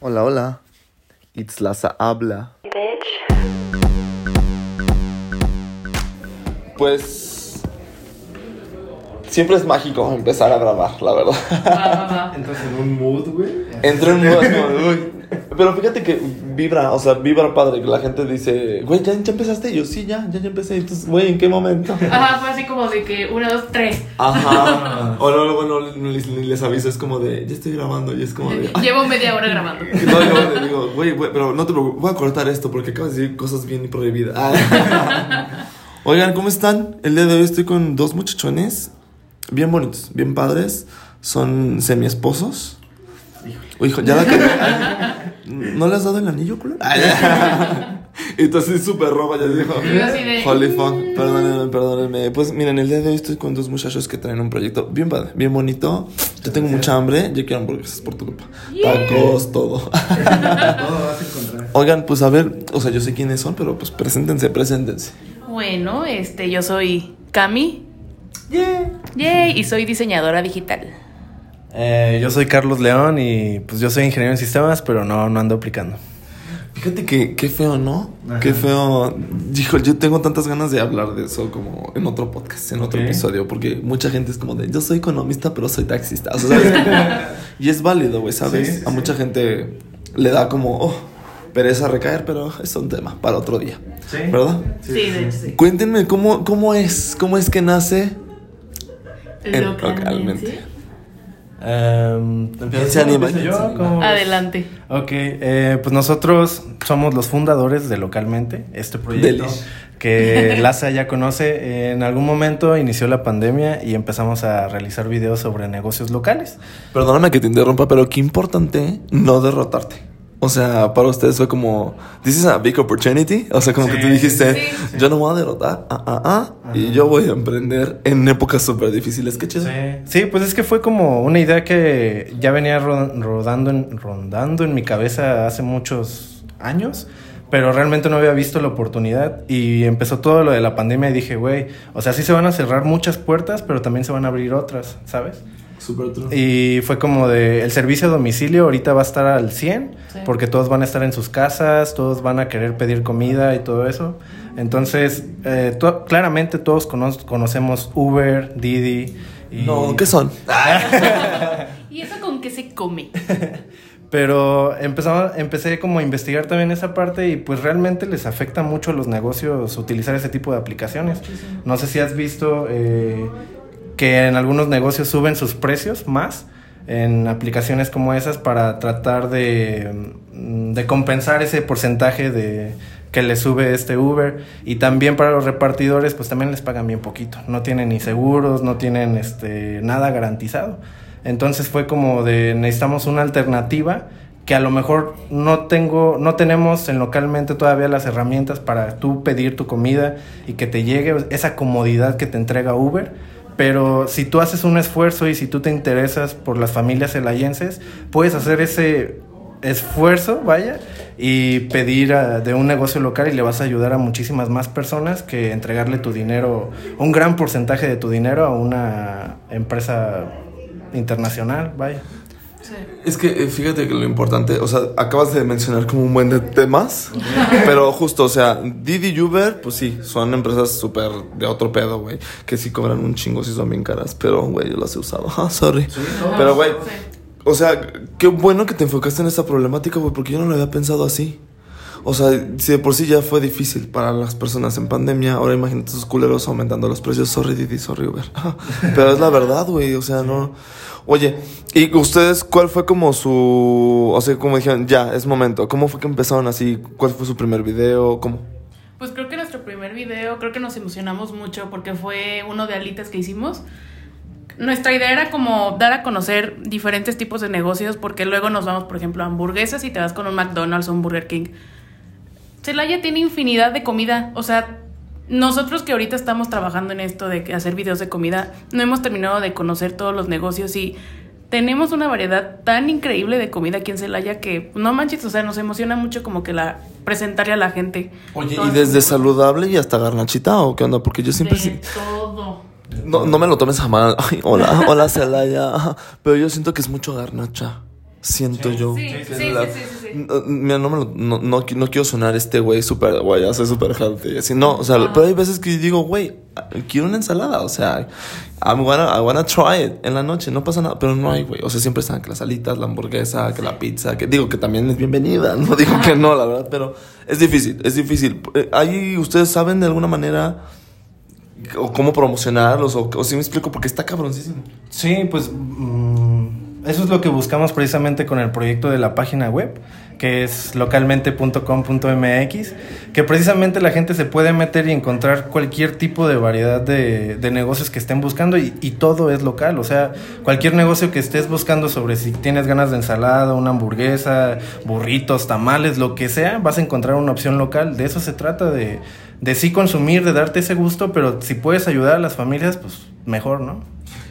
Hola, hola. It's Laza habla. Pues. Siempre es mágico empezar a grabar, la verdad. Entras en un mood, güey. Entré en como de, uy. Pero fíjate que vibra, o sea, vibra padre, que la gente dice, güey, ¿ya, ya empezaste. Y yo, sí, ya, ya, ya empecé. Entonces, güey, ¿en qué momento? Ajá, fue así como de que una, dos, tres. Ajá. O no, bueno, ni les, aviso, es como de, ya estoy grabando. Y es como de, "Ay". Llevo media hora grabando. No, yo le digo, güey, güey, pero no te preocupes, voy a cortar esto porque acabas de decir cosas bien prohibidas. Oigan, ¿cómo están? El día de hoy estoy con dos muchachones bien bonitos, bien padres. Son semi esposos. Hijo, ya la que. ¿No le has dado el anillo, culo? Entonces súper roba, ya dijo. Holy fuck, perdónenme, perdónenme. Pues miren, el día de hoy estoy con dos muchachos que traen un proyecto bien padre, bien bonito. Yo tengo mucha hambre, yo quiero hamburguesas por tu culpa. Tacos, todo. Todo vas a encontrar. Oigan, pues a ver, o sea, yo sé quiénes son, pero pues preséntense, preséntense. Bueno, este, yo soy Cami. Yay, y soy diseñadora digital. Eh, yo soy Carlos León y pues yo soy ingeniero en sistemas, pero no, no ando aplicando. Fíjate que qué feo, ¿no? Ajá. Qué feo. Dijo, yo tengo tantas ganas de hablar de eso como en otro podcast, en otro Ok. episodio, porque mucha gente es como de, yo soy economista, pero soy taxista. O sea, ¿sabes? y es válido, güey, ¿sabes? Sí, sí, A sí. mucha gente le da como, oh, pereza recaer, pero es un tema para otro día. Sí. ¿Verdad? Sí, de hecho sí. Cuéntenme cómo, cómo es, cómo es que nace En- Localmente. Em, ¿Quién ¿empiezo se anima? empiezo ¿Quién se yo? anima? ¿Cómo ves? Adelante. Ok, eh, pues nosotros somos los fundadores de Localmente, este proyecto Delish. que Laza ya conoce. En algún momento inició la pandemia y empezamos a realizar videos sobre negocios locales. Perdóname que te interrumpa, pero qué importante no derrotarte. O sea, para ustedes fue como, this is a big opportunity. O sea, como Sí, que tú dijiste, sí, sí. yo no me voy a derrotar, ah, ah, ah, y yo voy a emprender en épocas súper difíciles. Qué chido. Sí, pues es que fue como una idea que ya venía ro- rodando en, rondando en mi cabeza hace muchos años, pero realmente no había visto la oportunidad y empezó todo lo de la pandemia y dije, güey, o sea, sí se van a cerrar muchas puertas, pero también se van a abrir otras, ¿sabes? Súper true. Y fue como de, el servicio a domicilio ahorita va a estar al 100, Sí. porque todos van a estar en sus casas, todos van a querer pedir comida y todo eso. Entonces, eh, to- claramente todos cono- conocemos Uber, Didi. Y... No, ¿qué son? ¿Y eso con qué se come? Pero empezamos, empecé como a investigar también esa parte y pues realmente les afecta mucho a los negocios utilizar ese tipo de aplicaciones. No sé si has visto eh, que en algunos negocios suben sus precios más en aplicaciones como esas para tratar de, mm, de compensar ese porcentaje de que le sube este Uber. Y también para los repartidores pues también les pagan bien poquito. No tienen ni seguros no tienen este nada garantizado. Entonces fue como de necesitamos una alternativa que a lo mejor no tengo, no tenemos en localmente todavía las herramientas para tú pedir tu comida y que te llegue esa comodidad que te entrega Uber. Pero si tú haces un esfuerzo y si tú te interesas por las familias celayenses, puedes hacer ese esfuerzo, vaya, y pedir de un negocio local y le vas a ayudar a muchísimas más personas que entregarle tu dinero, un gran porcentaje de tu dinero a una empresa internacional, vaya. Sí. Es que eh, fíjate que lo importante, o sea, acabas de mencionar como un buen de temas, pero justo, o sea, Didi y Uber, pues sí, son empresas súper de otro pedo, güey, que sí cobran un chingo si son bien caras, pero, güey, yo las he usado, ah, sorry. Pero, güey, Sí. o sea, qué bueno que te enfocaste en esa problemática, güey, porque yo no lo había pensado así. O sea, si de por sí ya fue difícil para las personas en pandemia, ahora imagínate esos culeros aumentando los precios. Sorry, Didi, sorry, Uber. Pero es la verdad, güey, o sea, no... Oye, ¿y ustedes cuál fue como su... O sea, como dijeron, ya, es momento. ¿Cómo fue que empezaron así? ¿Cuál fue su primer video? ¿Cómo? Pues creo que nuestro primer video, creo que nos emocionamos mucho porque fue uno de alitas que hicimos. Nuestra idea era como dar a conocer diferentes tipos de negocios porque luego nos vamos, por ejemplo, a hamburguesas y te vas con un McDonald's o un Burger King. Celaya tiene infinidad de comida, o sea, nosotros que ahorita estamos trabajando en esto de hacer videos de comida, no hemos terminado de conocer todos los negocios y tenemos una variedad tan increíble de comida aquí en Celaya que no manches, o sea, nos emociona mucho como que la presentarle a la gente. Oye, ¿y desde saludable y hasta garnachita o qué onda? Porque yo siempre... de sí- todo. No, no me lo tomes a mal. Ay, hola, hola Celaya. Pero yo siento que es mucho garnacha. Siento Sí. yo. Sí, Sí, sí, la-. No, Mira, no, me lo- no, no, qui- no quiero sonar este güey súper, soy súper healthy. Así, no, o sea, pero hay veces que digo, güey, quiero una ensalada, o sea, I'm gonna, I wanna try it en la noche, no pasa nada, pero no hay, güey. O sea, siempre están que las alitas, la hamburguesa, que la pizza, que digo que también es bienvenida, no digo que no, la verdad, pero es difícil, es difícil. Eh, Ahí ustedes saben de alguna manera o cómo promocionarlos, o, o si me explico, porque está cabroncísimo. Sí, pues mm, eso es lo que buscamos precisamente con el proyecto de la página web, que es localmente.com.mx, que precisamente la gente se puede meter y encontrar cualquier tipo de variedad de, de negocios que estén buscando y, todo es local, o sea, cualquier negocio que estés buscando sobre si tienes ganas de ensalada, una hamburguesa, burritos, tamales, lo que sea, vas a encontrar una opción local, de eso se trata de, de sí consumir, de darte ese gusto, pero si puedes ayudar a las familias, pues mejor, ¿no?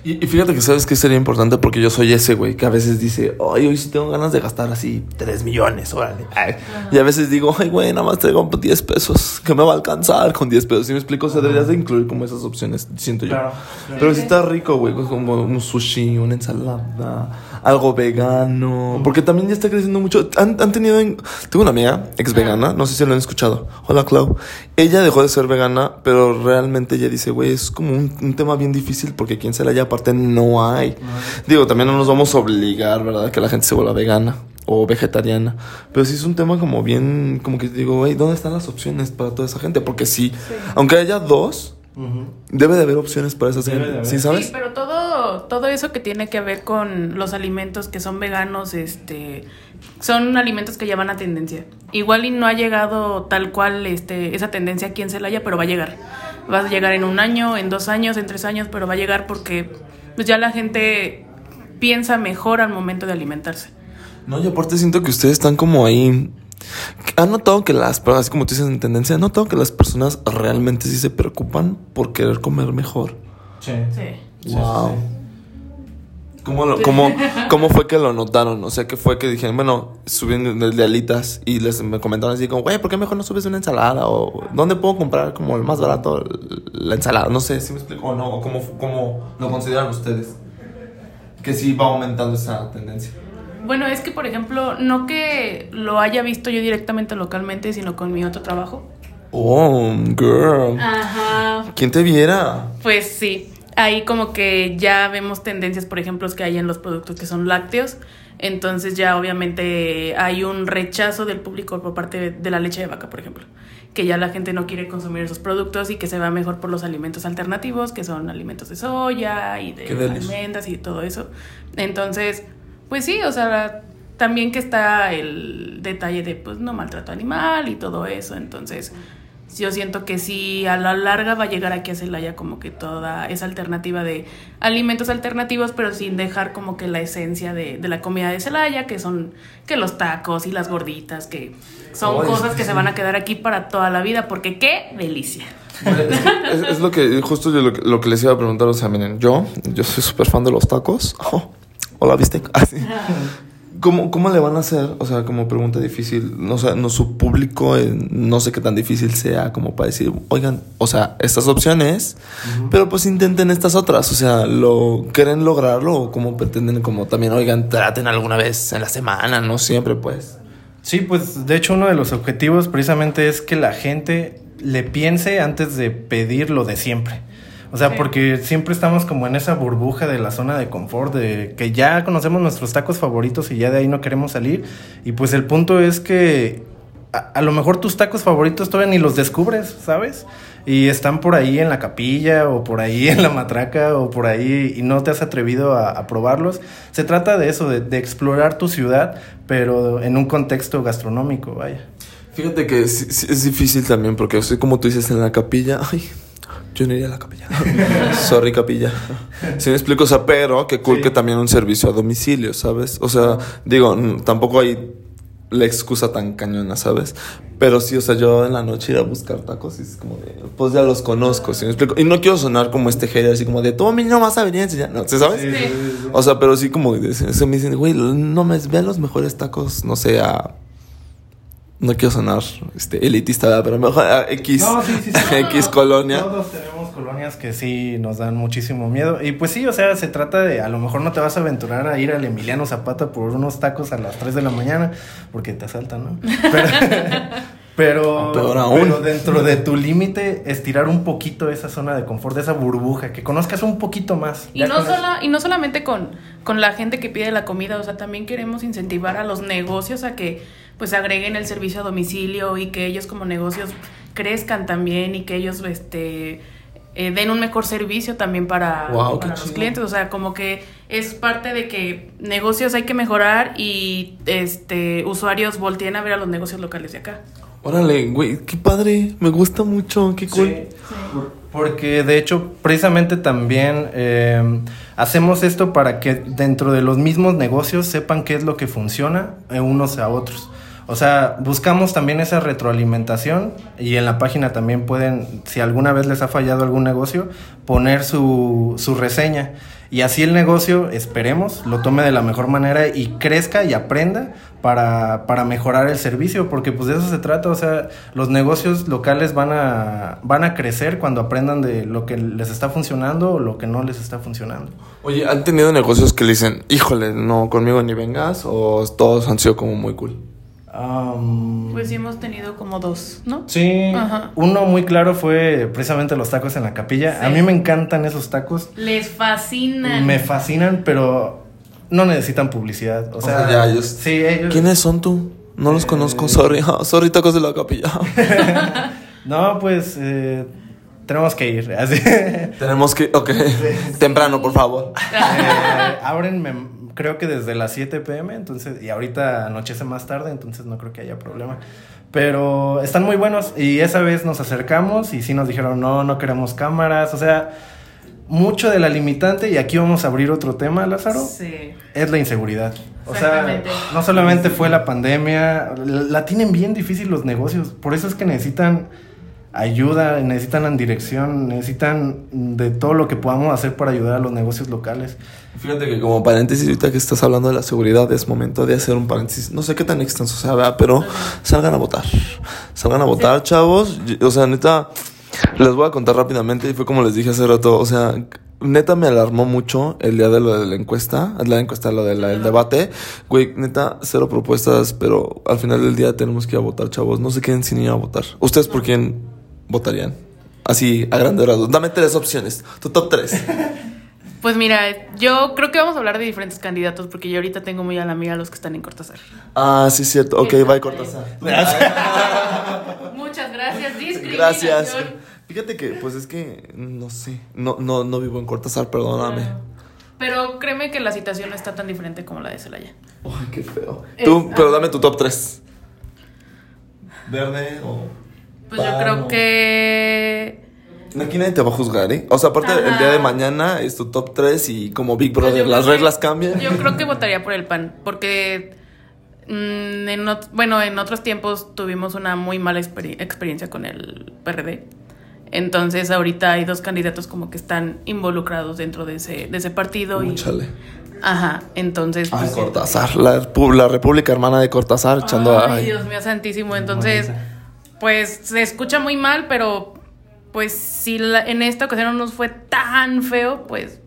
Y, y fíjate que sabes que sería importante porque yo soy ese güey que a veces dice, ay, hoy sí tengo ganas de gastar así 3 millones, órale. Ay. Y a veces digo, ay, güey, nada más traigo 10 pesos, que me va a alcanzar con 10 pesos. ¿Sí me explico? O sea, deberías de incluir como esas opciones, siento yo. Claro, claro. Pero si está rico, güey, pues como un sushi, una ensalada, algo vegano. Porque también ya está creciendo mucho. Han, han tenido. en- Tengo una amiga, ex vegana, no sé si lo han escuchado. Hola, Clau. Ella dejó de ser vegana, pero realmente ella dice, güey, es como un, un tema bien difícil porque quien se la haya no hay. Digo, también no nos vamos a obligar, ¿verdad? Que la gente se vuelva vegana o vegetariana. Pero sí es un tema como bien, como que digo, güey, ¿dónde están las opciones para toda esa gente? Porque sí, aunque haya dos, debe de haber opciones para esa gente. ¿Sí sabes? Sí, pero todo, todo eso que tiene que ver con los alimentos que son veganos, este, son alimentos que ya van a tendencia. Igual y no ha llegado tal cual este, esa tendencia aquí en Celaya, pero va a llegar. Va a llegar en un año, en dos años, en tres años, pero va a llegar porque pues ya la gente piensa mejor al momento de alimentarse. No, y aparte siento que ustedes están como ahí. ¿Han notado que las personas, así como tú dices en tendencia, han notado que las personas realmente sí se preocupan por querer comer mejor? Sí. Sí. Sí, Wow. sí, ¿Cómo, lo- cómo, ¿Cómo fue que lo notaron? O sea, que fue que dijeron, bueno, subieron de, de alitas y les me comentaron así como, güey, ¿por qué mejor no subes una ensalada? O ¿dónde puedo comprar como el más barato la ensalada? No sé si me explico o no, o cómo, cómo lo consideran ustedes. Que sí va aumentando esa tendencia. Bueno, es que por ejemplo, no que lo haya visto yo directamente localmente, sino con mi otro trabajo. Oh, girl. Ajá. ¿Quién te viera? Pues sí, ahí como que ya vemos tendencias, por ejemplo, que hay en los productos que son lácteos. Entonces ya obviamente hay un rechazo del público por parte de, la leche de vaca, por ejemplo. Que ya la gente no quiere consumir esos productos y que se va mejor por los alimentos alternativos, que son alimentos de soya y de almendras y todo eso. Entonces, pues sí, o sea, también que está el detalle de pues no maltrato animal y todo eso. Entonces, yo siento que sí, a la larga va a llegar aquí a Celaya como que toda esa alternativa de alimentos alternativos, pero sin dejar como que la esencia de, de la comida de Celaya, que son que los tacos y las gorditas, que son cosas que sí. se van a quedar aquí para toda la vida, porque qué delicia. Es, es lo que, justo yo lo, que- lo que les iba a preguntar, o sea, miren, yo, yo soy súper fan de los tacos. Oh, hola, ¿viste? Así. ¿Cómo, ¿Cómo le van a hacer? O sea, como pregunta difícil. No, sé, no su público, eh, no sé qué tan difícil sea como para decir, oigan, o sea, estas opciones, pero pues intenten estas otras. O sea, ¿lo quieren lograrlo o como pretenden como también, oigan, traten alguna vez en la semana, no siempre, pues? Sí, pues de hecho uno de los objetivos precisamente es que la gente le piense antes de pedir lo de siempre. O sea, Sí. porque siempre estamos como en esa burbuja de la zona de confort, de que ya conocemos nuestros tacos favoritos y ya de ahí no queremos salir. Y pues el punto es que a, a lo mejor tus tacos favoritos todavía ni los descubres, ¿sabes? Y están por ahí en la capilla o por ahí en la matraca o por ahí y no te has atrevido a, a probarlos. Se trata de eso, de, de explorar tu ciudad, pero en un contexto gastronómico, vaya. Fíjate que sí es difícil también porque como tú dices en la capilla. Ay, yo no iría a la capilla. Sorry, capilla. Sí me explico, o sea, pero qué cool Sí. que también un servicio a domicilio, ¿sabes? O sea, digo, tampoco hay la excusa tan cañona, ¿sabes? Pero sí, o sea, yo en la noche ir a buscar tacos y es como de, pues ya los conozco, ¿sí me explico? Y no quiero sonar como este hater así como de, tú a mí no vas a venir a enseñar, ¿no? ¿Sí sabes? Sí. O sea, pero sí como se me dicen, güey, no me vean los mejores tacos, no sé, a... No quiero sonar este, elitista, ¿verdad? pero mejor a X, No, sí, sí, sí. X colonia. Todos tenemos colonias que sí nos dan muchísimo miedo. Y pues sí, o sea, se trata de, a lo mejor no te vas a aventurar a ir al Emiliano Zapata por unos tacos a las 3 de la mañana, porque te asaltan, ¿no? Pero, pero, Peor aún. pero dentro de tu límite, estirar un poquito esa zona de confort, de esa burbuja, que conozcas un poquito más. Y no, solo, y no solamente con, con la gente que pide la comida, o sea, también queremos incentivar a los negocios a que pues agreguen el servicio a domicilio y que ellos como negocios crezcan también y que ellos este eh, den un mejor servicio también para, para los chido. clientes. O sea, como que es parte de que negocios hay que mejorar y este usuarios volteen a ver a los negocios locales de acá. Órale, güey, qué padre. Me gusta mucho, qué cool. Sí, porque de hecho precisamente también eh, hacemos esto para que dentro de los mismos negocios sepan qué es lo que funciona eh, unos a otros. O sea, buscamos también esa retroalimentación y en la página también pueden, si alguna vez les ha fallado algún negocio, poner su, su reseña. Y así el negocio, esperemos, lo tome de la mejor manera y crezca y aprenda para, para mejorar el servicio, porque pues de eso se trata, o sea, los negocios locales van a, van a crecer cuando aprendan de lo que les está funcionando o lo que no les está funcionando. Oye, ¿han tenido negocios que le dicen, híjole, no, conmigo ni vengas? ¿O todos han sido como muy cool? Am, Pues sí hemos tenido como dos, ¿no? sí, Ajá. uno muy claro fue precisamente los tacos en la capilla. A mí me encantan esos tacos, Les fascinan. me fascinan, pero no necesitan publicidad. O sea, sea, ya ellos- sí, ellos- ¿Quiénes son tú? No los Eh, conozco, sorry. sorry, tacos de la capilla. No, pues eh, tenemos que ir. Así. Tenemos que, ok. Temprano, por favor. Eh, abren, me- creo que desde las 7 pm, entonces, y ahorita anochece más tarde, entonces no creo que haya problema. Pero están muy buenos y esa vez nos acercamos y sí nos dijeron, no, no queremos cámaras, o sea, mucho de la limitante, y aquí vamos a abrir otro tema, Lázaro, Sí. es la inseguridad. O sea, no solamente fue la pandemia, la tienen bien difícil los negocios, por eso es que necesitan ayuda, necesitan dirección, necesitan de todo lo que podamos hacer para ayudar a los negocios locales. Fíjate que como paréntesis, ahorita que estás hablando de la seguridad, es momento de hacer un paréntesis. No sé qué tan extenso sea, ¿verdad? Pero salgan a votar. Salgan a votar, chavos. O sea, neta, les voy a contar rápidamente y fue como les dije hace rato. O sea, neta me alarmó mucho el día de lo de la encuesta, la encuesta, lo del el debate. Güey, neta, cero propuestas, pero al final del día tenemos que ir a votar, chavos. No se queden sin ir a votar. ¿Ustedes por quién votarían? Así, a grandes rasgos. Dame tres opciones. Tu top tres. Pues mira, yo creo que vamos a hablar de diferentes candidatos porque yo ahorita tengo muy a la amiga los que están en Cortázar. Ah, sí, es cierto. Ok, bye, Cortázar. Muchas gracias. Gracias. Fíjate que, pues es que, no sé. No, no, no vivo en Cortázar, perdóname. Pero créeme que la situación no está tan diferente como la de Celaya. Ay, qué feo. Es- Tú, pero dame tu top 3. ¿Verde o.? Pues yo creo que. Aquí nadie te va a juzgar, ¿eh? O sea, aparte, el día de mañana es tu top 3 y como Big pues Brother, yo las que- reglas cambian. Yo creo que votaría por el PAN porque. mm, en ot- bueno, en otros tiempos tuvimos una muy mala experi- experiencia con el PRD. Entonces ahorita hay dos candidatos como que están involucrados dentro de ese, de ese partido. Uy, y, chale. Ajá, entonces... Ay, pues, Cortázar. La, repu- la República Hermana de Cortázar echando. Ay, ay. Dios mío santísimo. Entonces, pues se escucha muy mal, pero pues si la- en esta ocasión no nos fue tan feo, pues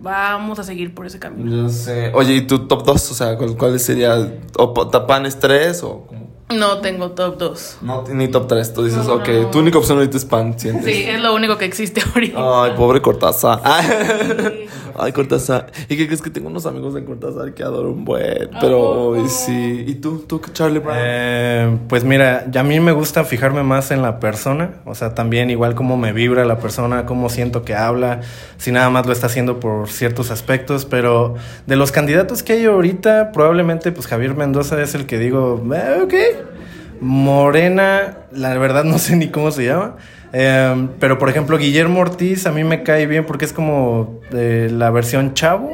vamos a seguir por ese camino. Yo sé. Oye, ¿y tu top 2? O sea, ¿cuál, cuál sería? ¿O tapanes 3 o como? No tengo top 2. No, ni top 3. Tú dices, No, ok, no. tu única opción ahorita es pan, sientes. Sí, es lo único que existe ahorita. Ay, pobre Cortázar. Ay, Cortázar. ¿Y qué crees que tengo unos amigos de Cortázar que adoro un buen? Pero ay, sí. ¿Y tú, tú, Charlie Brown? Eh, pues mira, ya a mí me gusta fijarme más en la persona, o sea, también igual cómo me vibra la persona, cómo siento que habla, si nada más lo está haciendo por ciertos aspectos, pero de los candidatos que hay ahorita, probablemente pues Javier Mendoza es el que digo, eh, ok. Morena, la verdad no sé ni cómo se llama. Eh, pero por ejemplo, Guillermo Ortiz a mí me cae bien porque es como de la versión chavo,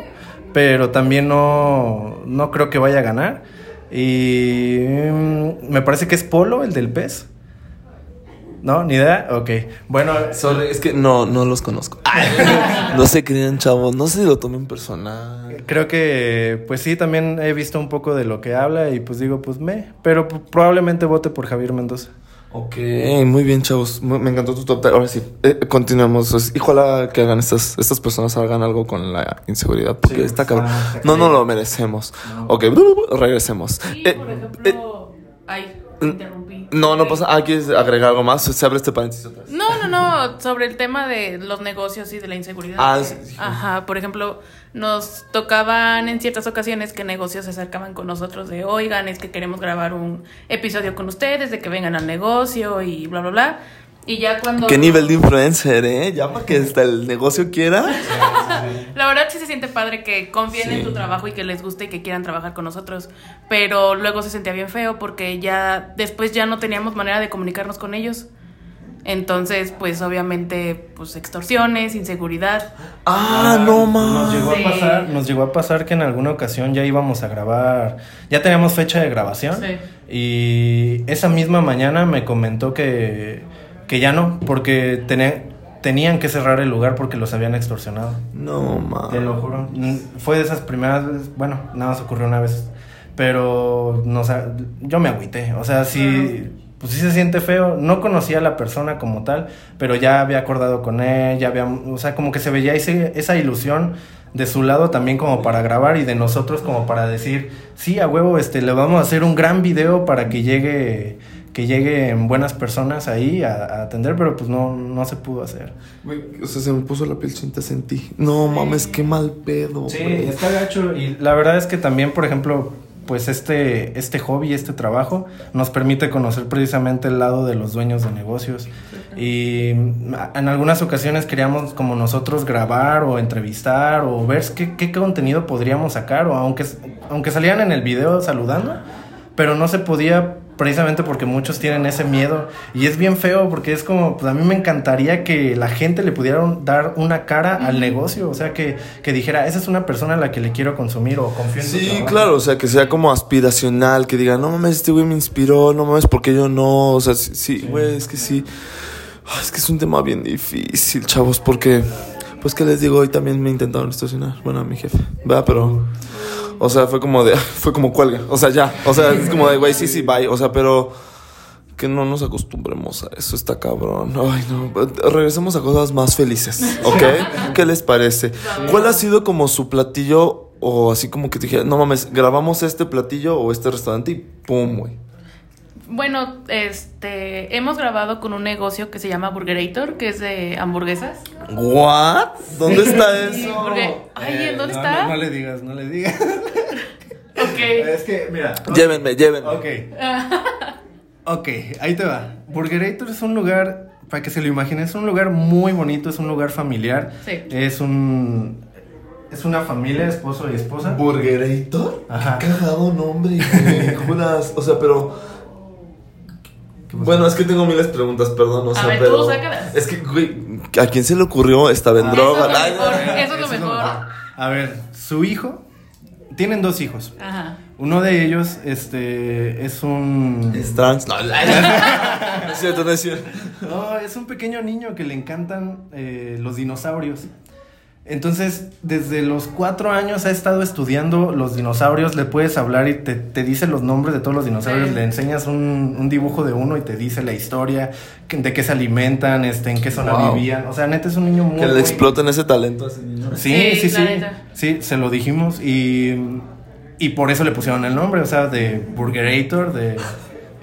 pero también no, no creo que vaya a ganar. Y mm, me parece que es Polo, el del pez. ¿No? ¿Ni idea? Ok. Bueno, Sorry, es que no, no los conozco. no se crean, chavos. No se lo tomen personal. creo que, pues sí, también he visto un poco de lo que habla y pues digo, pues me. Pero probablemente vote por Javier Mendoza. Ok, muy bien, chavos. Me encantó tu top. Ahora sí, eh, continuemos. Y ojalá que hagan estas, estas personas hagan algo con la inseguridad. Porque Sí, está cabrón. está- está No, no cabrón. lo merecemos. No. Ok, regresemos. Sí, Eh, por eh, ejemplo. Ay, te interrumpí. no, no pasa. Ah, ¿quieres agregar algo más? Se abre este paréntesis otra vez. No, no, no, sobre el tema de los negocios y de la inseguridad. Ah, que- sí. Ajá, por ejemplo, nos tocaban en ciertas ocasiones que negocios se acercaban con nosotros de, oigan, es que queremos grabar un episodio con ustedes, de que vengan al negocio y bla, bla, bla. Y ya cuando... ¿Qué nivel de influencer, eh? Ya para que hasta el negocio quiera. La verdad sí se siente padre que confíen Sí. en tu trabajo y que les guste y que quieran trabajar con nosotros, pero luego se sentía bien feo porque ya después ya no teníamos manera de comunicarnos con ellos. Entonces, pues obviamente, pues extorsiones, inseguridad. Ah, no Nos llegó más. Sí. a pasar, nos llegó a pasar que en alguna ocasión ya íbamos a grabar, ya teníamos fecha de grabación Sí. y esa misma mañana me comentó que, que ya no, porque tenía- tenían que cerrar el lugar porque los habían extorsionado. No más. Te lo juro. Mm, Fue de esas primeras veces, bueno, nada más ocurrió una vez, pero no, sé, yo me agüité, o sea, sí, pues sí se siente feo, no conocía a la persona como tal, pero ya había acordado con él, ya había, o sea, como que se veía ese- esa ilusión de su lado también como para grabar y de nosotros como para decir, sí, a huevo, este, le vamos a hacer un gran video para que llegue que lleguen buenas personas ahí a, a atender, pero pues no, no se pudo hacer. Güey, O sea, se me puso la piel chinta, sentí. No mames, qué mal pedo. Sí, está gacho. Y la verdad es que también, por ejemplo, pues este, este hobby, este trabajo, nos permite conocer precisamente el lado de los dueños de negocios. Y en algunas ocasiones queríamos como nosotros grabar o entrevistar o ver qué, qué contenido podríamos sacar, o aunque, aunque salían en el video saludando, pero no se podía precisamente porque muchos tienen ese miedo. Y es bien feo porque es como, pues a mí me encantaría que la gente le pudiera dar una cara al negocio, o sea, que, que dijera, esa es una persona a la que le quiero consumir o confío en Sí, trabajo". claro, o sea, que sea como aspiracional, que diga, no mames, este güey me inspiró, no mames, porque yo no, o sea, sí, sí, güey, es que sí, Ah, es que es un tema bien difícil, chavos, porque, pues, ¿qué les digo? Hoy también me intentaron extorsionar, bueno, a mi jefe, ¿verdad? Pero, o sea, fue como de, fue como cuelga, o sea, ya, o sea, es como de, güey, sí, sí, bye, o sea, pero... Que no nos acostumbremos a eso, está cabrón. Ay, no. Regresemos a cosas más felices, ¿ok? ¿Qué les parece? ¿Cuál ha sido como su platillo o así como que te dijera, no mames, grabamos este platillo o este restaurante y pum, güey? Bueno, este, hemos grabado con un negocio que se llama Burgerator, que es de hamburguesas. ¿What? ¿Dónde está Sí, eso? porque, ay, ¿en dónde Eh, no, está? No, no le digas, no le digas. Ok. es que, mira. Llévenme, llévenme. Ok. Ok, ahí te va. Burgerator es un lugar, para que se lo imaginen, es un lugar muy bonito, es un lugar familiar. Sí. Es un. Es una familia, esposo y esposa. ¿Burgerator? Ajá. Qué cagado nombre. Juras. O sea, pero. Bueno, es que tengo miles de preguntas, perdón. O sea, ver, pero. tú sácalas. Es que, güey, ¿a quién se le ocurrió? Estaba en Ah, droga. eso es lo mejor. Eso es lo mejor. A ver, su hijo. Tienen dos hijos. Ajá. Uno de ellos, este, es un. Es trans. No, no es cierto, no es cierto. No, es un pequeño niño que le encantan eh, los dinosaurios. Entonces, desde los cuatro años ha estado estudiando los dinosaurios, le puedes hablar y te, te dice los nombres de todos los dinosaurios, Sí. le enseñas un, un dibujo de uno y te dice la historia, que- de qué se alimentan, este, en qué zona Wow. vivían. O sea, neta es un niño muy... Que le exploten ese talento a ese niño. Sí, Sí, sí, sí. Sí, se lo dijimos y, y por eso le pusieron el nombre, o sea, de Burgerator, de...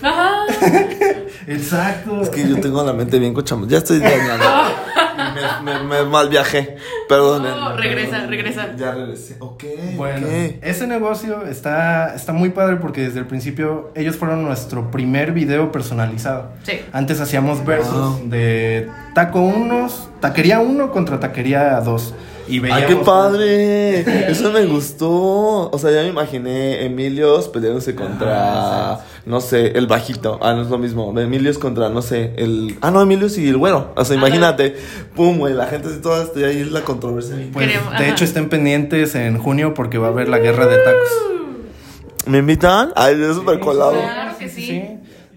Ajá. Exacto. Es que yo tengo la mente bien cochamos. Ya estoy dañando. me, me, me mal viajé. Perdónenme. No, regresa, perdónenme. regresa. Ya regresé. Ok. Bueno, ese negocio está, está muy padre porque desde el principio ellos fueron nuestro primer video personalizado. Sí. Antes hacíamos versus Wow. de taco unos, taquería 1 contra taquería 2. Y veíamos ¡Ay, qué padre! Eso me gustó. O sea, ya me imaginé Emilios peleándose contra, no sé, el bajito. Ah, no es lo mismo. Emilios contra, no sé, el... Ah, no, Emilios y el güero. O sea, Ajá. imagínate. Pum, güey, la gente así toda está ahí la controversia. Pues, de ajá. hecho, estén pendientes en junio porque va a haber la guerra de tacos. ¿Me invitan? Ay, es súper colado. Claro que sí.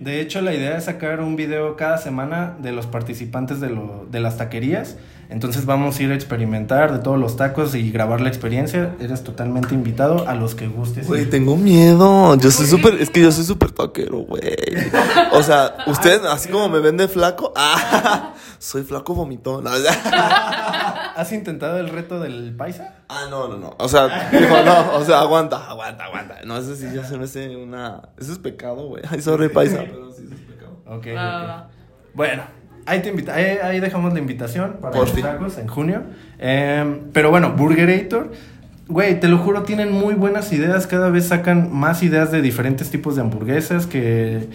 De hecho, la idea es sacar un video cada semana de los participantes de, lo, de las taquerías. Entonces vamos a ir a experimentar de todos los tacos y grabar la experiencia. Eres totalmente invitado a los que gustes. Güey, tengo miedo. Yo soy súper, es que yo soy súper taquero, güey. O sea, usted, así como me vende flaco, ah, soy flaco vomitón. ¿Has intentado el reto del paisa? Ah, no, no, no. O sea, dijo, no, o sea, aguanta, aguanta, aguanta. No, eso sí ya se me hace una. Eso es pecado, güey. Ay, sorry, paisa, pero sí, eso es pecado. Ok. Ah, ok. Bueno, ahí, te invita ahí, ahí dejamos la invitación para Por los tacos en junio. Em, pero bueno, Burgerator. Güey, te lo juro, tienen muy buenas ideas. Cada vez sacan más ideas de diferentes tipos de hamburguesas. Que,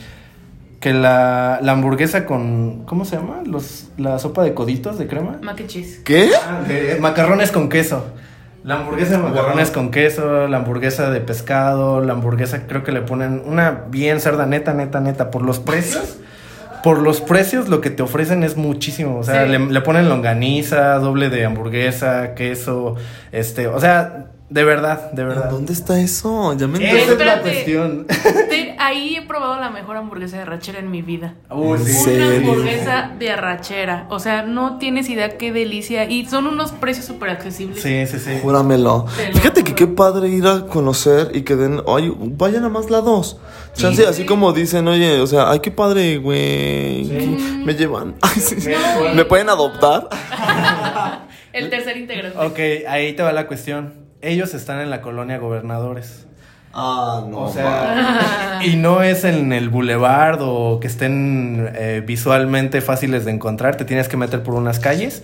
que la, la hamburguesa con. ¿Cómo se llama? Los, la sopa de coditos de crema. mac and cheese. ¿Qué? Ah, de macarrones con queso. La hamburguesa de macarrones con queso, la hamburguesa de pescado, la hamburguesa creo que le ponen una bien cerda, neta, neta, neta. Por los precios, por los precios lo que te ofrecen es muchísimo. O sea, Sí. le, le ponen longaniza, doble de hamburguesa, queso, este, o sea, de verdad, de verdad. ¿Dónde está eso? Ya me Esa es la cuestión. Te- ahí he probado la mejor hamburguesa de arrachera en mi vida. Uy, ¿En sí. serio? Una hamburguesa de arrachera. O sea, no tienes idea qué delicia. Y son unos precios súper accesibles. Sí, sí, sí. Júramelo. Te lo Fíjate que qué padre ir a conocer y que den, ay, vayan a más lados. Chance, así como dicen, oye, o sea, ay, qué padre, güey. Sí. Me llevan. Ay. ¿Me pueden adoptar? El tercer integrante. Ok, ahí te va la cuestión. Ellos están en la colonia Gobernadores. Ah, no. O sea, y no es en el boulevard o que estén eh, visualmente fáciles de encontrar, te tienes que meter por unas calles,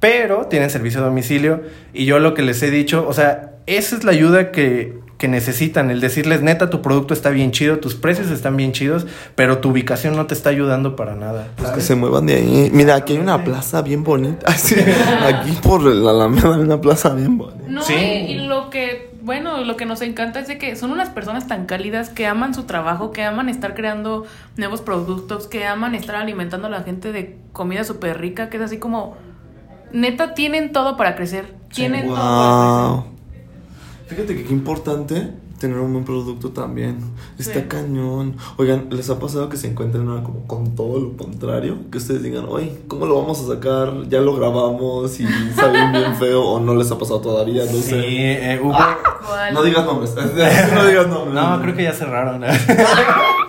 pero tienen servicio a domicilio y yo lo que les he dicho, o sea, esa es la ayuda que, que necesitan, el decirles, neta, tu producto está bien chido, tus precios están bien chidos, pero tu ubicación no te está ayudando para nada. Pues que se muevan de ahí. Mira, aquí hay una plaza bien bonita. Sí. Aquí por la Alameda hay una plaza bien bonita. No, Sí. y, y lo que, bueno, lo que nos encanta es de que son unas personas tan cálidas que aman su trabajo, que aman estar creando nuevos productos, que aman estar alimentando a la gente de comida súper rica, que es así como, neta, tienen todo para crecer. Tienen todo para Wow. Fíjate que qué importante tener un buen producto también. Está Sí. cañón. Oigan, ¿les ha pasado que se encuentren ahora como con todo lo contrario? Que ustedes digan, oye, ¿cómo lo vamos a sacar? Ya lo grabamos y sale bien feo o no les ha pasado todavía, no Sí, sé. eh. ¿Cuál? No digas nombres. no digas nombres. No, creo que ya cerraron.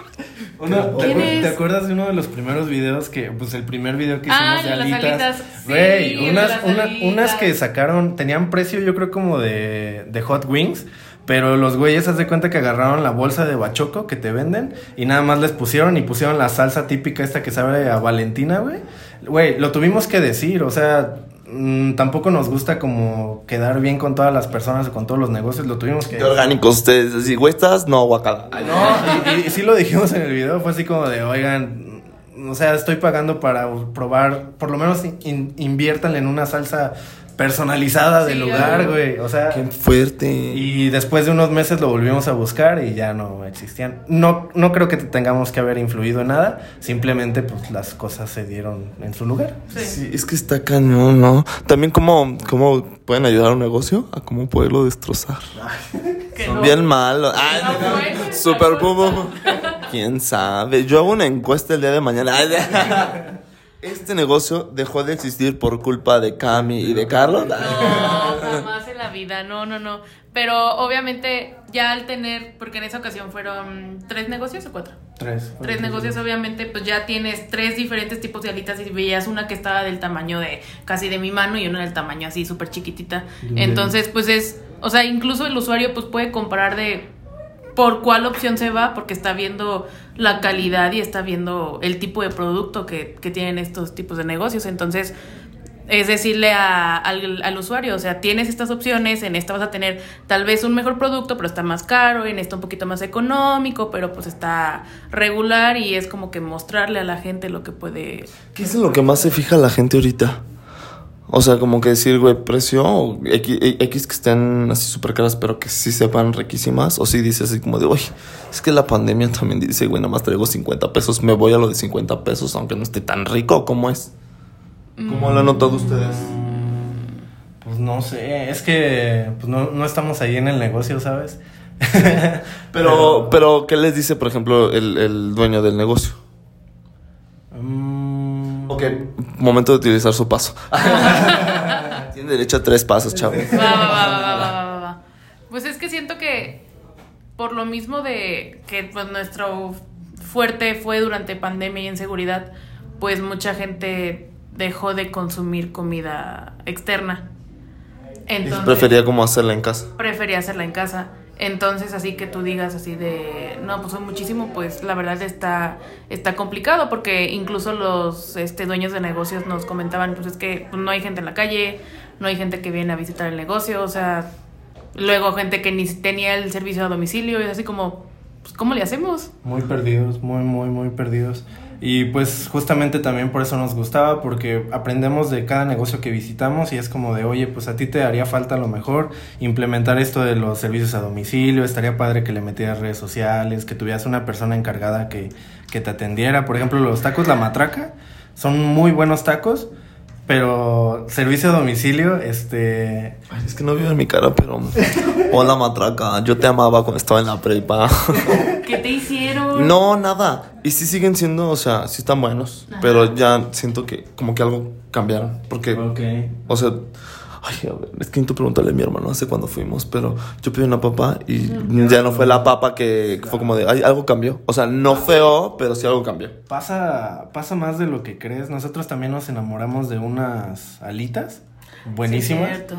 Uno- ¿te, acuerdas de uno de los primeros videos que, pues el primer video que Ah, hicimos de las alitas? sí, Güey, de unas, las una- unas que sacaron, tenían precio yo creo como de, de Hot Wings, pero los güeyes haz de cuenta que agarraron la bolsa de bachoco que te venden y nada más les pusieron y pusieron la salsa típica esta que sabe a Valentina, güey. Güey, lo tuvimos que decir, o sea, mm, tampoco nos gusta como quedar bien con todas las personas o con todos los negocios, lo tuvimos que Qué orgánicos ustedes. Güey, estás, no, guacala. No, y, y sí lo dijimos en el video, fue así como de, oigan, o sea, estoy pagando para probar, por lo menos in- inviértanle en una salsa personalizada del Sí, lugar, güey, o sea, Qué fuerte. y después de unos meses lo volvimos a buscar y ya no existían. No, no creo que te tengamos que haber influido en nada, simplemente pues las cosas se dieron en su lugar. Sí. Sí, es que está cañón, ¿no? También cómo, cómo pueden ayudar a un negocio a cómo poderlo destrozar. Que Son no. bien malos. Ay, No, no, super no, bobo. ¿Quién sabe? Yo hago una encuesta el día de mañana. Este negocio dejó de existir por culpa de Cami y de Carlos. No, jamás en la vida, no, no, no. Pero obviamente ya al tener, porque en esa ocasión fueron tres negocios o cuatro. Tres. Tres negocios, obviamente, pues ya tienes tres diferentes tipos de alitas y veías una que estaba del tamaño de casi de mi mano y una del tamaño así súper chiquitita. Entonces, pues es, o sea, incluso el usuario pues puede comparar de por cuál opción se va porque está viendo la calidad y está viendo el tipo de producto que, que tienen estos tipos de negocios. Entonces, es decirle al, al usuario, o sea, tienes estas opciones, en esta vas a tener tal vez un mejor producto, pero está más caro, en esta un poquito más económico, pero pues está regular y es como que mostrarle a la gente lo que puede... ¿Qué es lo que más se fija la gente ahorita? O sea, como que decir, güey, precio X, X que estén así súper caras, pero que sí sepan riquísimas. O si dices así como de, uy, es que la pandemia también dice, güey, nada más traigo 50 pesos, me voy a lo de 50 pesos, aunque no esté tan rico. ¿Cómo es? ¿Cómo lo han notado ustedes? Pues no sé, es que pues no, no estamos ahí en el negocio, ¿sabes? Pero, pero, ¿qué les dice, por ejemplo, el, el dueño del negocio? Ok, momento de utilizar su paso. Tiene derecho a tres pasos, chavos. Va, va, va, va, va, va. Pues es que siento que por lo mismo de que pues nuestro fuerte fue durante pandemia y en seguridad, pues mucha gente dejó de consumir comida externa. Entonces, Prefería como hacerla en casa. prefería hacerla en casa. Entonces, así que tú digas así de, no, pues son muchísimo, pues la verdad está, está complicado porque incluso los este, dueños de negocios nos comentaban, pues es que no hay gente en la calle, no hay gente que viene a visitar el negocio, o sea, luego gente que ni tenía el servicio a domicilio es así como, pues ¿cómo le hacemos? Muy perdidos, muy, muy, muy perdidos. Y pues justamente también por eso nos gustaba, porque aprendemos de cada negocio que visitamos y es como de, oye, pues a ti te haría falta lo mejor implementar esto de los servicios a domicilio, estaría padre que le metieras redes sociales, que tuvieras una persona encargada que, que te atendiera. Por ejemplo, los tacos La Matraca son muy buenos tacos, pero servicio a domicilio, este... Ay, es que no vio en mi cara, pero. Hola, matraca. Yo te amaba cuando estaba en la prepa. ¿Qué te hicieron? No, nada. Y sí siguen siendo, o sea, sí están buenos. Ajá. Pero ya siento que como que algo cambiaron. Porque, Ok. o sea, ay, a ver, es que necesito preguntarle a mi hermano hace cuándo fuimos. Pero yo pedí una papa y ya no fue la papa que fue como de, ay, algo cambió. O sea, no feo, pero sí algo cambió. Pasa, pasa más de lo que crees. Nosotros también nos enamoramos de unas alitas buenísimas. Sí, cierto.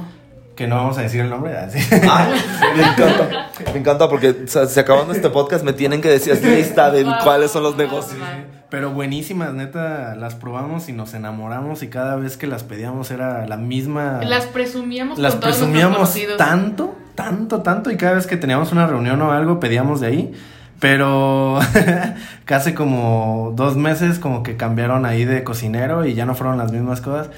Que no vamos a decir el nombre. Así. Ay, me encanta. Me encanta porque o sea, si acabando este podcast me tienen que decir así lista de cuáles son los negocios. Pero buenísimas, neta, las probamos y nos enamoramos y cada vez que las pedíamos era la misma... Las presumíamos las con todos presumíamos tanto, tanto, tanto y cada vez que teníamos una reunión o algo pedíamos de ahí. Pero casi como dos meses como que cambiaron ahí de cocinero y ya no fueron las mismas cosas.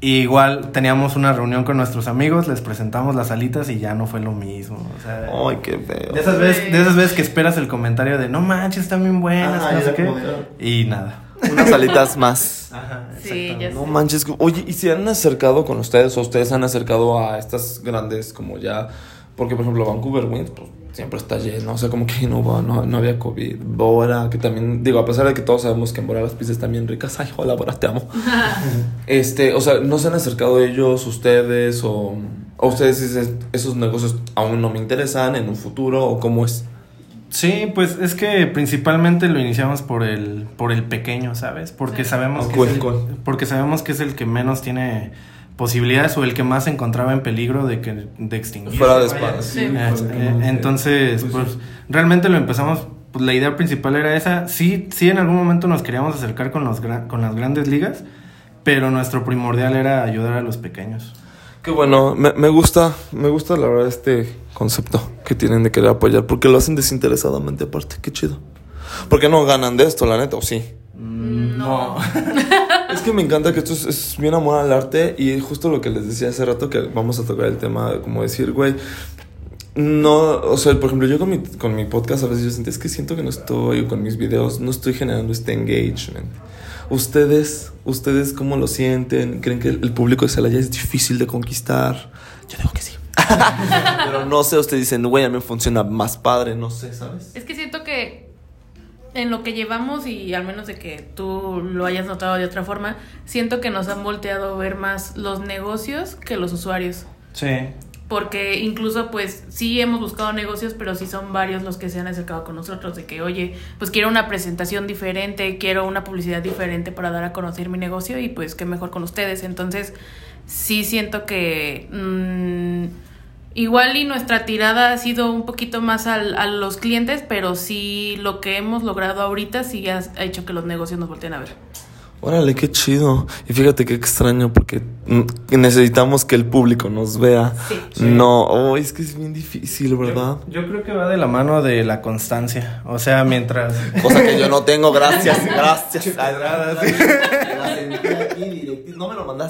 Y igual teníamos una reunión con nuestros amigos, les presentamos las alitas y ya no fue lo mismo. O sea, Ay, qué feo. de esas veces, de esas veces que esperas el comentario de no manches, están bien buenas, Ah, no sé qué. de- Y nada. Unas alitas más. Ajá, Sí, ya No manches, oye, ¿y si han acercado con ustedes o ustedes han acercado a estas grandes como ya? Porque, por ejemplo, Vancouver Winds, pues siempre está lleno, o sea, como que no, va- no, no había COVID. Bora, que también, digo, a pesar de que todos sabemos que en Bora las pizzas están bien ricas, ay, hola, Bora, te amo. este, o sea, ¿no se han acercado ellos, ustedes, o, o ustedes dicen, esos negocios aún no me interesan en un futuro, o cómo es? Sí, pues es que principalmente lo iniciamos por el, por el pequeño, ¿sabes? Porque sabemos que porque sabemos que es el que menos tiene posibilidades o el que más se encontraba en peligro de que de extinguirse. Fuera de vaya. espada, Sí. Eh, entonces, pues realmente lo empezamos, pues la idea principal era esa. Sí, sí en algún momento nos queríamos acercar con los con las grandes ligas, pero nuestro primordial era ayudar a los pequeños. Qué bueno, me, me gusta, me gusta la verdad este concepto que tienen de querer apoyar, porque lo hacen desinteresadamente aparte, qué chido. Porque no ganan de esto, la neta, o sí. No. Es que me encanta que esto es, es bien amor al arte y justo lo que les decía hace rato que vamos a tocar el tema de como decir, güey, no, o sea, por ejemplo, yo con mi, con mi podcast a veces yo siento, es que siento que no estoy, o con mis videos, no estoy generando este engagement. Ustedes, ustedes cómo lo sienten, creen que el, el público de Celaya es difícil de conquistar. Yo digo que sí. Pero no sé, ustedes dicen, güey, a mí me funciona más padre, no sé, ¿sabes? Es que siento que en lo que llevamos y al menos de que tú lo hayas notado de otra forma, siento que nos han volteado a ver más los negocios que los usuarios. Sí. Porque incluso pues sí hemos buscado negocios, pero sí son varios los que se han acercado con nosotros de que, oye, pues quiero una presentación diferente, quiero una publicidad diferente para dar a conocer mi negocio y pues qué mejor con ustedes. Entonces sí siento que mm, igual y nuestra tirada ha sido un poquito más al- a los clientes, pero sí lo que hemos logrado ahorita sí ha, ha hecho que los negocios nos volteen a ver. Órale, qué chido. Y fíjate qué extraño porque necesitamos que el público nos vea. Sí. No, oh, es que es bien difícil, ¿verdad? Yo, yo creo que va de la mano de la constancia. O sea, mientras. Cosa que yo no tengo, gracias, gracias pedrada, sí. la sentí aquí directi-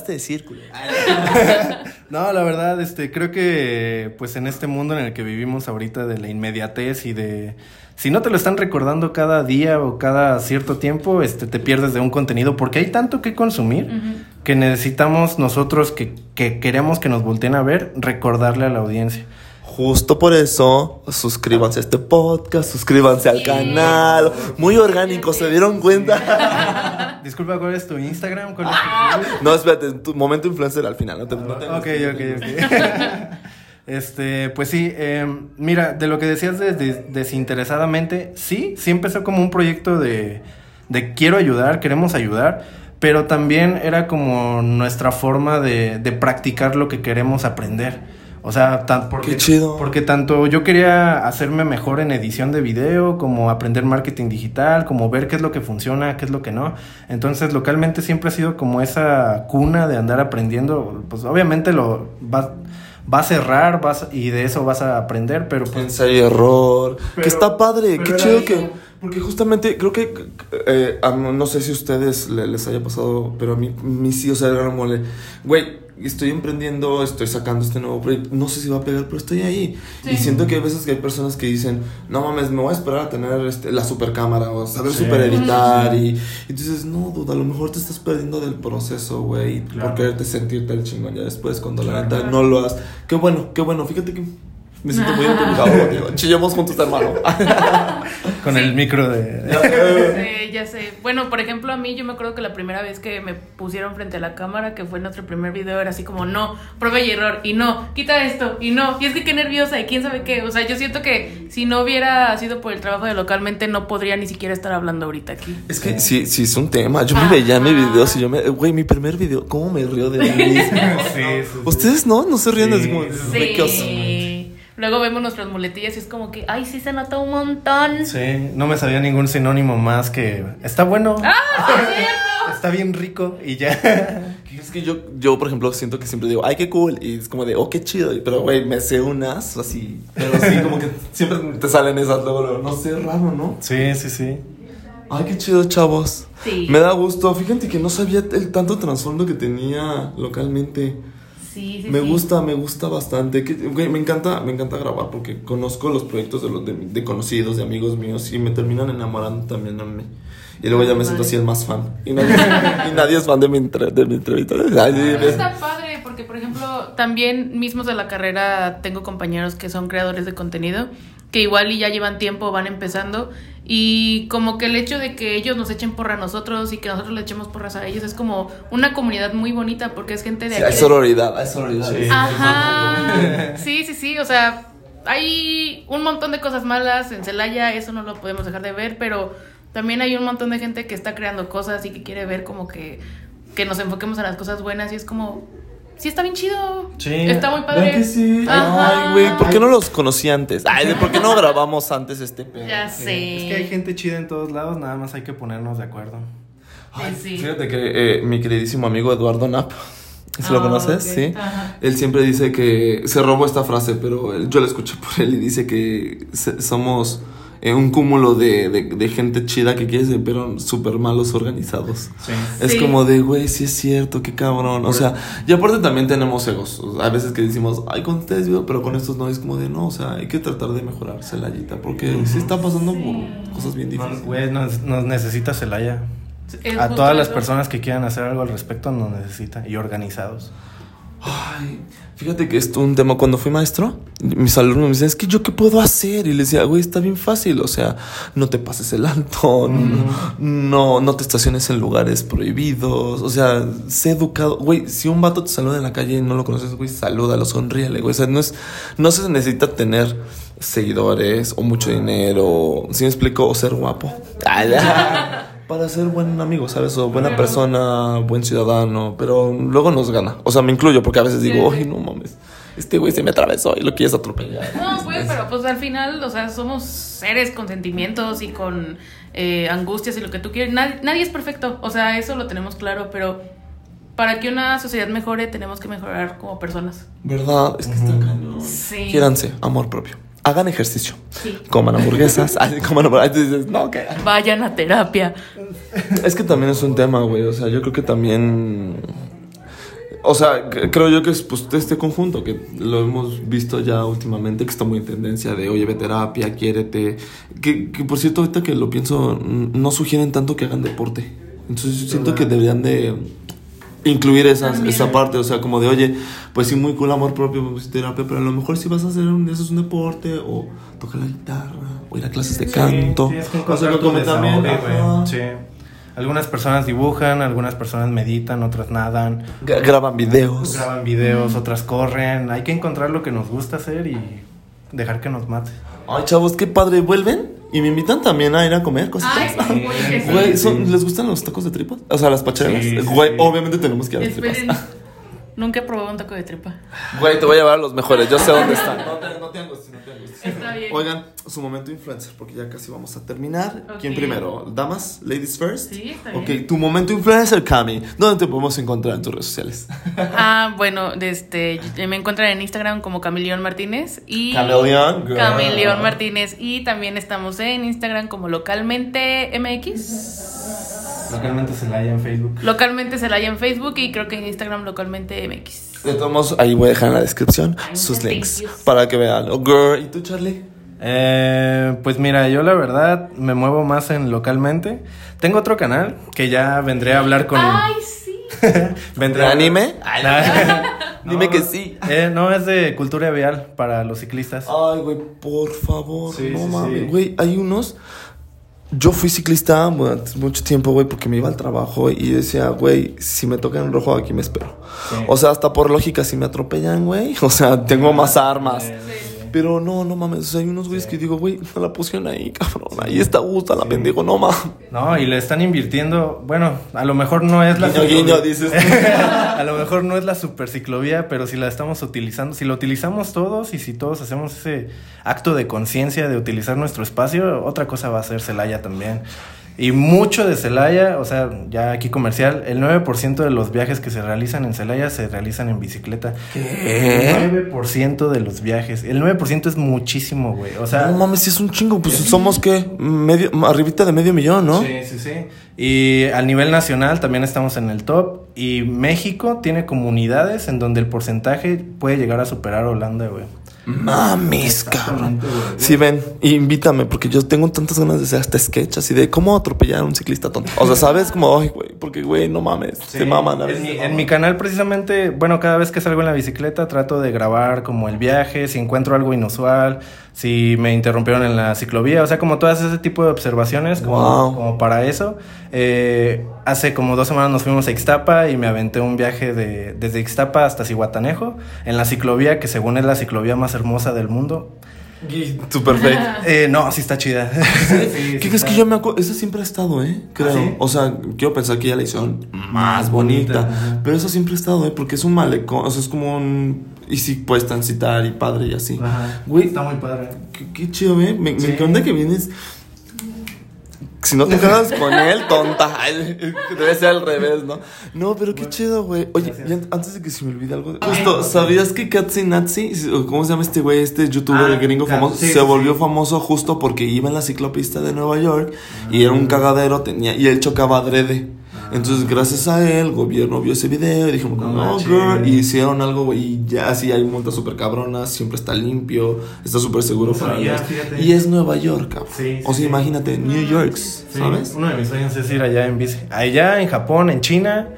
De círculo. No, la verdad, este, creo que pues en este mundo en el que vivimos ahorita de la inmediatez y de si no te lo están recordando cada día o cada cierto tiempo, este, te pierdes de un contenido porque hay tanto que consumir que necesitamos nosotros que, que queremos que nos volteen a ver, recordarle a la audiencia. Justo por eso, suscríbanse a este podcast, suscríbanse al canal. Muy orgánico, ¿se dieron cuenta? Disculpa, ¿cuál es tu Instagram? ¿Cuál es tu- no, espérate, tu momento influencer al final. No te, no te- Ok, ok, ok. Este, pues sí, eh, mira, de lo que decías de, de- desinteresadamente, sí, sí empezó como un proyecto de, de quiero ayudar, queremos ayudar, pero también era como nuestra forma de, de practicar lo que queremos aprender. O sea, tan, porque, Qué chido. porque tanto yo quería hacerme mejor en edición de video, como aprender marketing digital, como ver qué es lo que funciona, qué es lo que no. Entonces, localmente siempre ha sido como esa cuna de andar aprendiendo. Pues obviamente lo vas, va a cerrar vas, y de eso vas a aprender, pero pues Ensayo y error. Pero- que está padre, qué chido eso. que. Porque justamente creo que. eh, a- no sé si a ustedes le- les haya pasado, pero a mí, mí sí, o sea, era como. le- Güey, estoy emprendiendo, estoy sacando este nuevo proyecto. No sé si va a pegar, pero estoy ahí. Sí. Y siento que hay veces que hay personas que dicen, no mames, me voy a esperar a tener este, la super cámara o saber Sí. super editar. Y, y tú dices, no, duda, a lo mejor te estás perdiendo del proceso, güey. Claro. Por quererte sentirte el chingón ya después, cuando la neta no lo has. Qué bueno, qué bueno. Fíjate que me siento muy identificado contigo. Chillemos juntos, hermano. con el micro de... Ya sé, ya sé. Bueno, por ejemplo, a mí yo me acuerdo que la primera vez que me pusieron frente a la cámara, que fue nuestro primer video, era así como, no, prueba y error, y no, quita esto, y no, y es que qué nerviosa, y quién sabe qué. O sea, yo siento que si no hubiera sido por el trabajo de localmente, no podría ni siquiera estar hablando ahorita aquí. Es que sí, sí, es un tema. Yo me veía en mi video, si yo me. Güey, mi primer video, ¿cómo me río de mí mismo? Sí, sí, sí. Ustedes no, no se ríen Sí. así como. Sí. Luego vemos nuestras muletillas y es como que, ay, sí se nota un montón. Sí, no me sabía ningún sinónimo más que está bueno, ¡Ah, sí cierto! está bien rico y ya. Es que yo, yo, por ejemplo, siento que siempre digo, ay, qué cool. Y es como de, oh, qué chido. Pero, güey, me sé unas así. Pero sí, como que siempre te salen esas luego. No sé, raro, ¿no? Sí, sí, sí. Ay, qué chido, chavos. Sí. Me da gusto. Fíjate que no sabía el tanto trasfondo que tenía localmente. Sí, sí, Me sí. gusta, me gusta bastante. Que, me encanta, me encanta grabar porque conozco los proyectos de, los de, de conocidos, de amigos míos y me terminan enamorando también a mí. Y luego ya me siento así el más fan. Y nadie, y nadie es fan de mi, entre- de mi entrevista. Ay, está padre porque, por ejemplo, también mismos de la carrera tengo compañeros que son creadores de contenido que igual y ya llevan tiempo, van empezando y como que el hecho de que ellos nos echen porra a nosotros y que nosotros le echemos porras a ellos es como una comunidad muy bonita porque es gente de Sí, aquí. hay de- sororidad, hay sororidad. Sí. Ajá. Sí, sí, sí, o sea, hay un montón de cosas malas en Celaya, eso no lo podemos dejar de ver, pero también hay un montón de gente que está creando cosas y que quiere ver como que, que nos enfoquemos en las cosas buenas y es como, sí, está bien chido. Sí. Está muy ¿Verdad padre. que sí? Ajá. Ay, güey, ¿por qué no los conocí antes? Ay, ¿por qué no grabamos antes este pedo? Ya sé. Es que hay gente chida en todos lados, nada más hay que ponernos de acuerdo. Ay, Sí. Fíjate que eh, mi queridísimo amigo Eduardo Knapp, ¿sí lo Ah, conoces? Sí. Ajá. Él siempre dice que se robó esta frase, pero él- yo la escuché por él y dice que se- somos eh, un cúmulo de, de- de gente chida que quiere ser, pero súper malos organizados. Sí. Es Sí. como de, güey, sí es cierto, qué cabrón. O sea, y aparte también tenemos egos. O sea, hay veces que decimos, ay, con ustedes vivo, pero con estos no. Es como de, no, o sea, hay que tratar de mejorar Celayita, porque sí está pasando por cosas bien difíciles. Güey, nos, nos necesita Celaya. A todas las personas que quieran hacer algo al respecto nos necesita y organizados. Ay, fíjate que es un tema. Cuando fui maestro, mis alumnos me decían, es que yo qué puedo hacer. Y les decía, güey, está bien fácil. O sea, no te pases el alto, no, no te estaciones en lugares prohibidos. O sea, sé educado. Güey, si un vato te saluda en la calle y no lo conoces, güey, salúdalo, sonríele, güey. O sea, no, es, no se necesita tener seguidores o mucho dinero. ¿Sí me explico? O ser guapo. Para ser buen amigo, ¿sabes? O buena persona, buen ciudadano, pero luego nos gana. O sea, me incluyo porque a veces digo, ay, no mames, este güey se me atravesó y lo quieres atropellar. No, pues, pero pues al final, o sea, somos seres con sentimientos y con eh, angustias y lo que tú quieres. Nad- nadie es perfecto, o sea, eso lo tenemos claro, pero para que una sociedad mejore tenemos que mejorar como personas. ¿Verdad? Es que está cañón. Sí. Quiéranse, amor propio. Hagan ejercicio. Sí. Coman hamburguesas. Coman hamburguesas. No, que. Vayan a terapia. Es que también es un tema, güey. O sea, yo creo que también. O sea, creo yo que es pues, este conjunto que lo hemos visto ya últimamente, que está muy en tendencia de, oye, ve terapia, quiérete. Que, que por cierto, ahorita que lo pienso, no sugieren tanto que hagan deporte. Entonces yo siento que deberían de incluir esas, esa parte, o sea, como de, oye, pues sí, muy cool amor propio, terapia, pero a lo mejor si vas a hacer un, eso es un deporte, o tocar la guitarra, o ir a clases de canto. Sí, es que o sea, encontrar tu como también, ajá. Sí. Algunas personas dibujan, algunas personas meditan, otras nadan, Gra- Graban videos. graban videos, otras corren. Hay que encontrar lo que nos gusta hacer y dejar que nos mate. Ay, chavos, qué padre, ¿vuelven? Y me invitan también a ir a comer cositas. Ay, güey, que sí. Güey, ¿son- ¿les gustan los tacos de tripa? O sea, las pacheras. Sí, sí, Güey, sí. obviamente tenemos que ir a las tripas. Nunca he probado un taco de tripa. Güey, te voy a llevar a los mejores, yo sé dónde están. No te, no te angusties, no te angusties. Está bien. Oigan, su momento influencer, porque ya casi vamos a terminar. ¿Quién primero? ¿Damas? ¿Ladies first? Sí, está Ok, bien. tu momento influencer, Cami. ¿Dónde te podemos encontrar en tus redes sociales? Ah, bueno, este, me encuentran en Instagram como Camilión Martínez y Cameleón, girl. Camilión Martínez y también estamos en Instagram como localmente MX. Localmente se la haya en Facebook. Localmente se la haya en Facebook y creo que en Instagram localmente MX. De todos modos, ahí voy a dejar en la descripción sus links you. para que vean. Oh, girl. ¿Y tú, Charlie? Eh, pues mira, yo la verdad me muevo más en localmente. Tengo otro canal que ya vendré a hablar con. Ay, sí. vendré ¿De a- anime? No, Dime que sí. eh, no, es de cultura vial para los ciclistas. Ay, güey, por favor, Sí, no sí, mames. sí. Güey, hay unos. Yo fui ciclista durante mucho tiempo, güey, porque me iba al trabajo y decía, güey, si me tocan en rojo, aquí me espero. Sí. O sea, hasta por lógica, si me atropellan, güey, o sea, tengo más armas. Pero no, no mames, o sea, hay unos güeyes que digo, güey, no la pusieron ahí, cabrón. Ahí está gusta la pendejo, no mames. No, y le están invirtiendo, bueno, a lo mejor no es la Guiño, guiño, dices. a lo mejor no es la super ciclovía, pero si la estamos utilizando, si lo utilizamos todos y si todos hacemos ese acto de conciencia de utilizar nuestro espacio, otra cosa va a ser Celaya también. Y mucho de Celaya, o sea, ya aquí comercial, el 9% de los viajes que se realizan en Celaya se realizan en bicicleta. ¿Qué? El 9% de los viajes. El 9% es muchísimo, güey. O sea, No mames, si es un chingo, pues somos, ¿qué? Medio, arribita de medio millón, ¿no? Sí, sí, sí. Y a nivel nacional también estamos en el top. Y México tiene comunidades en donde el porcentaje puede llegar a superar a Holanda, güey. Mames, cabrón. Sí, ven, invítame, porque yo tengo tantas ganas de hacer hasta sketch así de cómo atropellar a un ciclista tonto. O sea, ¿sabes? Como, ay, güey, porque, güey, no mames, Sí. se maman a en, veces. mi, en mi canal precisamente, bueno, cada vez que salgo en la bicicleta trato de grabar como el viaje, si encuentro algo inusual, si me interrumpieron en la ciclovía, o sea, como todas ese tipo de observaciones, como, Wow. como para eso. Eh, hace como dos semanas nos fuimos a Ixtapa y me aventé un viaje de, desde Ixtapa hasta Cihuatanejo, en la ciclovía, que según es la ciclovía más hermosa del mundo. Super fake. Eh, no, sí está chida. ¿Qué crees que yo me acuerdo? Esa siempre ha estado, ¿eh? Creo. ¿Ah, sí? O sea, quiero pensar que ya la hicieron más bonita. Pero eso siempre ha estado, ¿eh? Porque es un malecón. O sea, es como un. Y sí puedes transitar y padre y así. Ajá. Güey, Está muy padre. Qué, qué chido, ¿eh? Me, me Sí. encanta que vienes. Si no te quedas con él, tonta. Debe ser al revés, ¿no? No, pero qué chido, güey. Oye, antes de que se me olvide algo. Justo, ¿sabías que Katsi Nazi, o ¿cómo se llama este güey? Este youtuber Ah, gringo famoso, sí, se volvió sí. famoso justo porque iba en la ciclopista de Nueva York y era un cagadero, tenía, y él chocaba adrede. Entonces, gracias a él, el gobierno vio ese video y dijimos, No no, girl, y hicieron algo, güey, y ya así hay multas súper cabronas, siempre está limpio, está súper seguro No para ellos. Y es Nueva York, cabrón. Sí, o sea, sí. imagínate, New York, Sí, ¿sabes? Uno de mis sueños es ir allá en bici. Allá en Japón, en China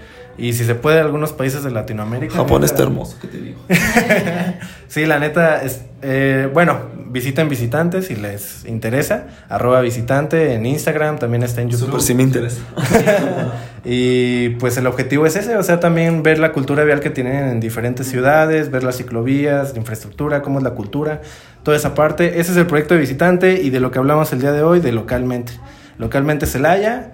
y si se puede algunos países de Latinoamérica. Japón está hermoso, ¿qué te digo? Sí, la neta, es, eh, bueno, visiten visitantes si les interesa. Arroba visitante en Instagram, también está en YouTube. Súper sí me interesa. Y pues el objetivo es ese, o sea, también ver la cultura vial que tienen en diferentes ciudades, ver las ciclovías, la infraestructura, cómo es la cultura, toda esa parte. Ese es el proyecto de visitante y de lo que hablamos el día de hoy, de localmente. Localmente Celaya.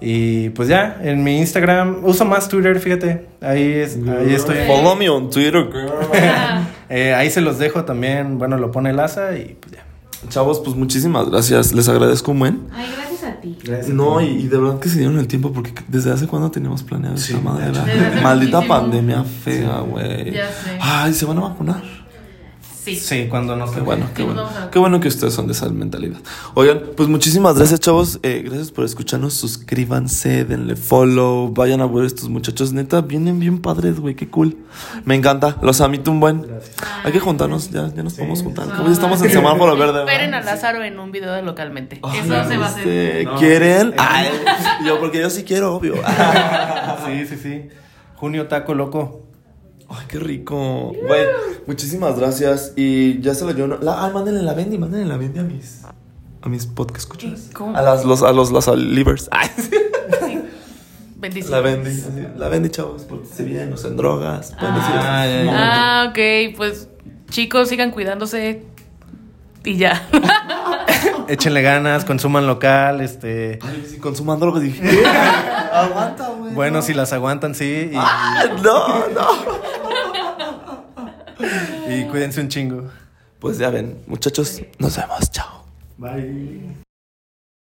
Y pues ya, en mi Instagram, uso más Twitter, fíjate. Ahí, es, ahí estoy. Follow me on Twitter, girl. Eh, ahí se los dejo también, bueno, lo pone Laza y pues ya. Chavos, pues muchísimas gracias. Les agradezco un buen. Ay, gracias a ti. No, y, y de verdad que se dieron el tiempo porque desde hace cuándo teníamos planeado Sí, esta madera. Maldita pandemia fea, güey. Ya sé. Ay, ¿se van a vacunar? Sí. Sí, cuando nos Qué bueno, qué bueno. Qué bueno que ustedes son de esa mentalidad. Oigan, pues muchísimas gracias, chavos. Eh, gracias por escucharnos. Suscríbanse, denle follow. Vayan a ver a estos muchachos. Neta, vienen bien padres, güey. Qué cool. Me encanta. Los amito un buen. Gracias. Hay que juntarnos. Ya, ya nos Sí. podemos juntar. Como ya estamos en semáforo verde. Esperen a Lázaro en un video de localmente. Ay, Eso se va a hacer. No. ¿Quieren? Ay, yo, porque yo sí quiero, obvio. Sí, sí, sí. Junio Taco Loco. Ay, qué rico. Güey, muchísimas gracias. Y ya se lo dio. La, ay, mándenle la Bendy, mándenle la Bendy a mis. A mis podcast escuchas. ¿Cómo? A las, los, a los, las livers. Ay, sí. Bendiciones. La Bendy. así, La Bendy, chavos. Pórtense bien, no usen drogas. Ah, ya, ya. Ah, ok, pues chicos, sigan cuidándose y ya. Échenle ganas, consuman local, este... Ay, si consuman drogas, dije. Aguanta, güey. Bueno, no. si las aguantan, sí. Y, Ah, no, no. Cuídense un chingo. Pues ya ven, muchachos, nos vemos. Chao. Bye.